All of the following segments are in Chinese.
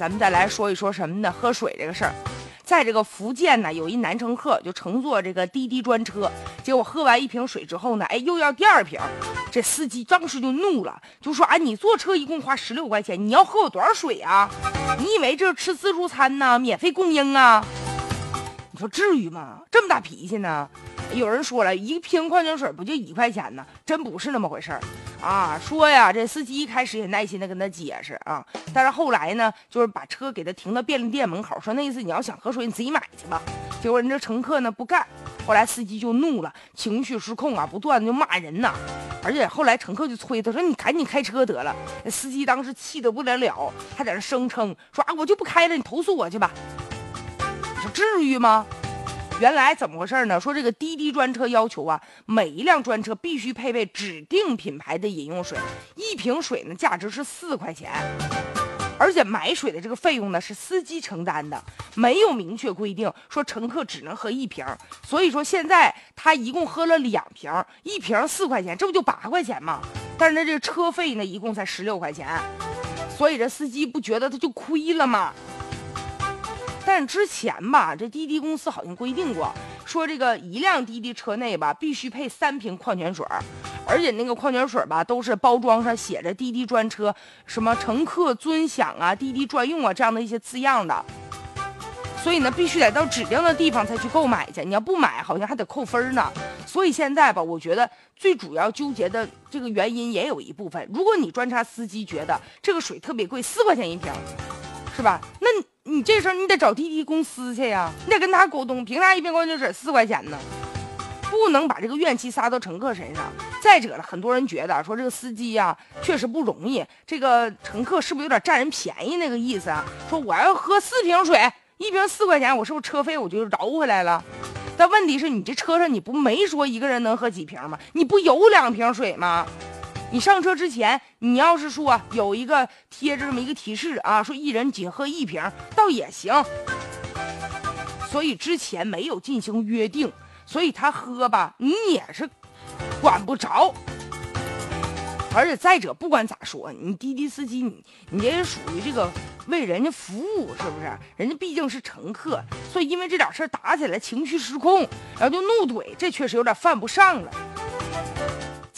咱们再来说一说什么呢？喝水这个事儿，在这个福建呢，有一男乘客就乘坐这个滴滴专车，结果喝完一瓶水之后呢，哎，又要第二瓶。这司机当时就怒了，就说：“啊，你坐车一共花十六块钱，你要喝我多少水啊？你以为这是吃自助餐呢？免费供应啊？你说至于吗？这么大脾气呢？”有人说了一瓶矿泉水不就一块钱呢？真不是那么回事儿啊！说呀，这司机一开始也耐心的跟他解释啊，但是后来呢，就是把车给他停到便利店门口，说那意思你要想喝水你自己买去吧。结果人这乘客呢不干，后来司机就怒了，情绪失控啊，不断的就骂人呐。而且后来乘客就催他说你赶紧开车得了。司机当时气得不得了，还在那声称说啊我就不开了，你投诉我去吧。你说至于吗？原来怎么回事呢？说这个滴滴专车要求啊，每一辆专车必须配备指定品牌的饮用水，一瓶水呢价值是四块钱，而且买水的这个费用呢是司机承担的，没有明确规定说乘客只能喝一瓶。所以说现在他一共喝了两瓶，一瓶四块钱，这不就八块钱吗？但是呢这个车费呢一共才十六块钱，所以这司机不觉得他就亏了吗？之前吧，这滴滴公司好像规定过，说这个一辆滴滴车内吧必须配三瓶矿泉水，而且那个矿泉水吧都是包装上写着滴滴专车什么乘客尊享啊、滴滴专用啊这样的一些字样的，所以呢必须得到指定的地方才去购买去，你要不买好像还得扣分呢。所以现在吧，我觉得最主要纠结的这个原因也有一部分，如果你专车司机觉得这个水特别贵，四块钱一瓶，是吧？那。你这事儿你得找滴滴公司去呀，你得跟他沟通，凭啥一瓶矿泉水四块钱呢？不能把这个怨气撒到乘客身上。再者了，很多人觉得说这个司机呀确实不容易，这个乘客是不是有点占人便宜那个意思啊？说我要喝四瓶水，一瓶四块钱，我是不是车费我就饶回来了？但问题是你这车上你不没说一个人能喝几瓶吗？你不有两瓶水吗？你上车之前，你要是说有一个贴着这么一个提示啊，说一人仅喝一瓶，倒也行。所以之前没有进行约定，所以他喝吧，你也是管不着。而且再者，不管咋说，你滴滴司机，你你这也属于这个为人家服务，是不是？人家毕竟是乘客，所以因为这点事儿打起来，情绪失控，然后就怒怼，这确实有点犯不上了。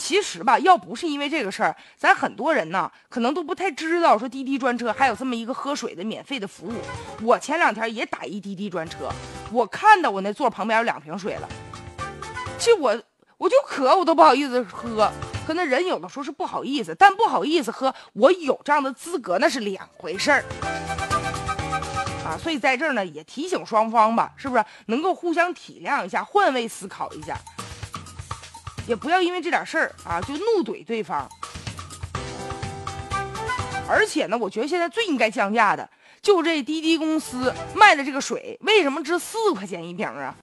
其实吧，要不是因为这个事儿，咱很多人呢，可能都不太知道说滴滴专车还有这么一个喝水的免费的服务。我前两天也打一滴滴专车，我看到我那座旁边有两瓶水了，其实我我就渴，我都不好意思喝。可那人有的时候是不好意思，但不好意思喝，我有这样的资格那是两回事儿啊。所以在这儿呢，也提醒双方吧，是不是能够互相体谅一下，换位思考一下。也不要因为这点事儿啊就怒怼对方，而且呢，我觉得现在最应该降价的，就这滴滴公司卖的这个水，为什么值四块钱一瓶啊？